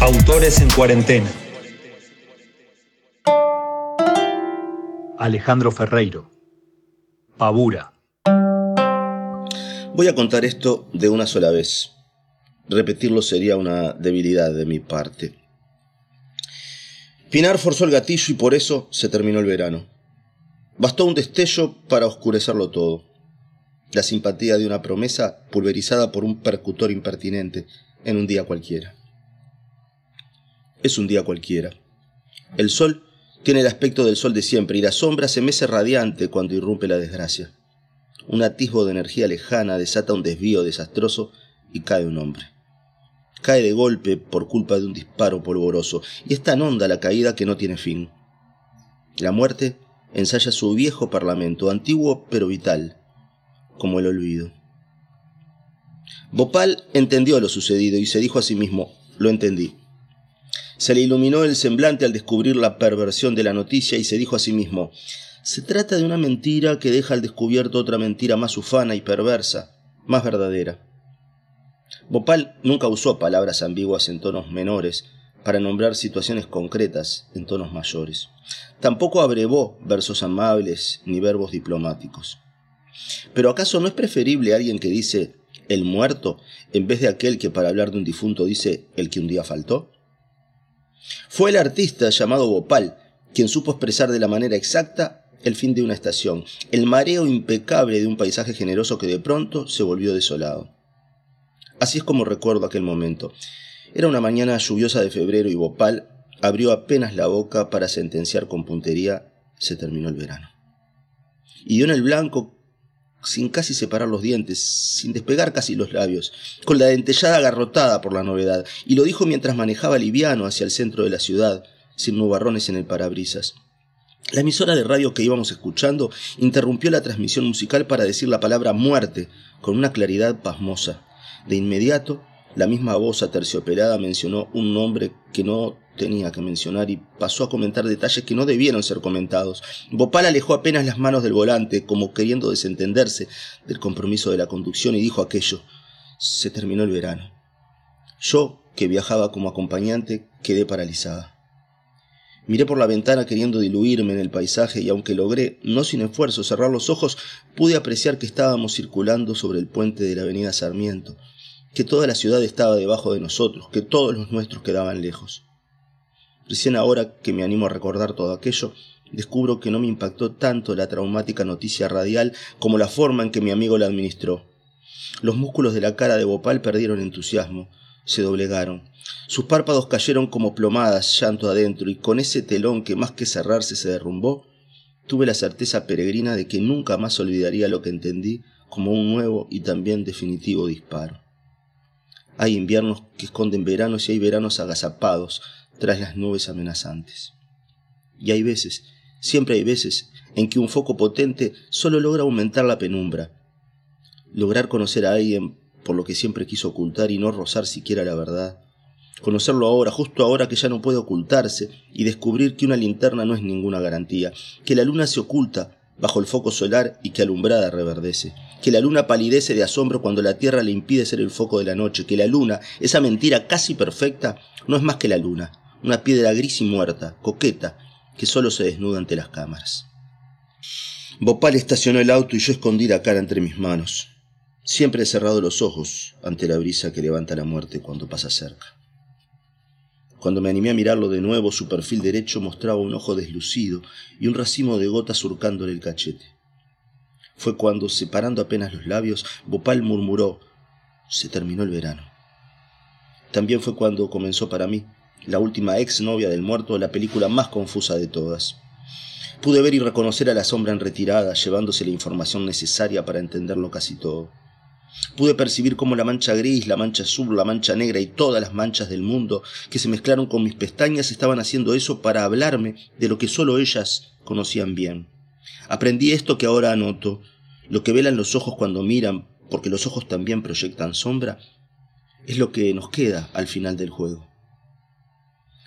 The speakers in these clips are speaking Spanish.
Autores en cuarentena. Alejandro Ferreiro. Pavura. Voy a contar esto de una sola vez. Repetirlo sería una debilidad de mi parte. Pinar forzó el gatillo y por eso se terminó el verano. Bastó un destello para oscurecerlo todo. La simpatía de una promesa pulverizada por un percutor impertinente en un día cualquiera. Es un día cualquiera. El sol tiene el aspecto del sol de siempre y la sombra se mece radiante cuando irrumpe la desgracia. Un atisbo de energía lejana desata un desvío desastroso y cae un hombre. Cae de golpe por culpa de un disparo polvoroso y es tan honda la caída que no tiene fin. La muerte ensaya su viejo parlamento, antiguo pero vital, como el olvido. Bopal entendió lo sucedido y se dijo a sí mismo, lo entendí. Se le iluminó el semblante al descubrir la perversión de la noticia y se dijo a sí mismo, se trata de una mentira que deja al descubierto otra mentira más ufana y perversa, más verdadera. Bopal nunca usó palabras ambiguas en tonos menores para nombrar situaciones concretas en tonos mayores. Tampoco abrevó versos amables ni verbos diplomáticos. Pero ¿acaso no es preferible alguien que dice el muerto en vez de aquel que para hablar de un difunto dice el que un día faltó? Fue el artista llamado Bopal quien supo expresar de la manera exacta el fin de una estación, el mareo impecable de un paisaje generoso que de pronto se volvió desolado. Así es como recuerdo aquel momento. Era una mañana lluviosa de febrero y Bopal abrió apenas la boca para sentenciar con puntería se terminó el verano. Y dio en el blanco sin casi separar los dientes, sin despegar casi los labios, con la dentellada agarrotada por la novedad, y lo dijo mientras manejaba liviano hacia el centro de la ciudad, sin nubarrones en el parabrisas. La emisora de radio que íbamos escuchando interrumpió la transmisión musical para decir la palabra muerte con una claridad pasmosa. De inmediato, la misma voz aterciopelada mencionó un nombre que no tenía que mencionar y pasó a comentar detalles que no debieron ser comentados. Bopal alejó apenas las manos del volante, como queriendo desentenderse del compromiso de la conducción, y dijo aquello. Se terminó el verano. Yo, que viajaba como acompañante, quedé paralizada. Miré por la ventana queriendo diluirme en el paisaje y aunque logré, no sin esfuerzo, cerrar los ojos, pude apreciar que estábamos circulando sobre el puente de la avenida Sarmiento que toda la ciudad estaba debajo de nosotros, que todos los nuestros quedaban lejos. Recién ahora que me animo a recordar todo aquello, descubro que no me impactó tanto la traumática noticia radial como la forma en que mi amigo la administró. Los músculos de la cara de Bopal perdieron entusiasmo, se doblegaron. Sus párpados cayeron como plomadas, llanto adentro, y con ese telón que más que cerrarse se derrumbó, tuve la certeza peregrina de que nunca más olvidaría lo que entendí como un nuevo y también definitivo disparo. Hay inviernos que esconden veranos y hay veranos agazapados tras las nubes amenazantes. Y hay veces, siempre hay veces, en que un foco potente solo logra aumentar la penumbra, lograr conocer a alguien por lo que siempre quiso ocultar y no rozar siquiera la verdad, conocerlo ahora, justo ahora que ya no puede ocultarse, y descubrir que una linterna no es ninguna garantía, que la luna se oculta bajo el foco solar y que alumbrada reverdece, que la luna palidece de asombro cuando la Tierra le impide ser el foco de la noche, que la luna, esa mentira casi perfecta, no es más que la luna, una piedra gris y muerta, coqueta, que solo se desnuda ante las cámaras. Bopal estacionó el auto y yo escondí la cara entre mis manos. Siempre he cerrado los ojos ante la brisa que levanta la muerte cuando pasa cerca. Cuando me animé a mirarlo de nuevo, su perfil derecho mostraba un ojo deslucido y un racimo de gotas surcándole el cachete. Fue cuando, separando apenas los labios, Bopal murmuró, se terminó el verano. También fue cuando comenzó para mí, la última ex novia del muerto, la película más confusa de todas. Pude ver y reconocer a la sombra en retirada, llevándose la información necesaria para entenderlo casi todo. Pude percibir cómo la mancha gris, la mancha azul, la mancha negra y todas las manchas del mundo que se mezclaron con mis pestañas estaban haciendo eso para hablarme de lo que solo ellas conocían bien. Aprendí esto que ahora anoto, lo que velan los ojos cuando miran, porque los ojos también proyectan sombra, es lo que nos queda al final del juego.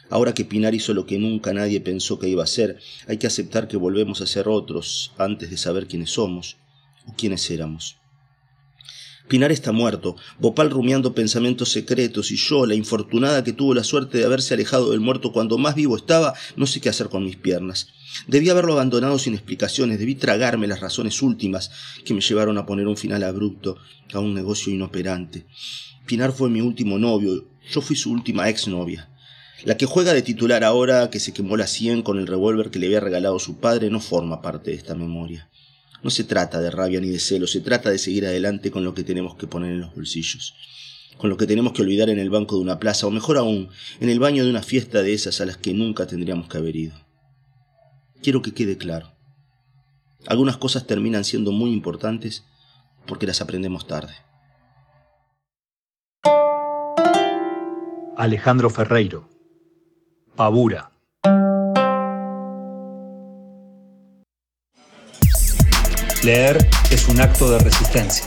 Ahora que Pinar hizo lo que nunca nadie pensó que iba a hacer, hay que aceptar que volvemos a ser otros antes de saber quiénes somos o quiénes éramos. Pinar está muerto, Bopal rumiando pensamientos secretos y yo, la infortunada que tuvo la suerte de haberse alejado del muerto cuando más vivo estaba, no sé qué hacer con mis piernas. Debí haberlo abandonado sin explicaciones, debí tragarme las razones últimas que me llevaron a poner un final abrupto a un negocio inoperante. Pinar fue mi último novio, yo fui su última exnovia. La que juega de titular ahora, que se quemó la sien con el revólver que le había regalado su padre, no forma parte de esta memoria. No se trata de rabia ni de celo, se trata de seguir adelante con lo que tenemos que poner en los bolsillos, con lo que tenemos que olvidar en el banco de una plaza, o mejor aún, en el baño de una fiesta de esas a las que nunca tendríamos que haber ido. Quiero que quede claro. Algunas cosas terminan siendo muy importantes porque las aprendemos tarde. Alejandro Ferreiro. Pavura. Leer es un acto de resistencia.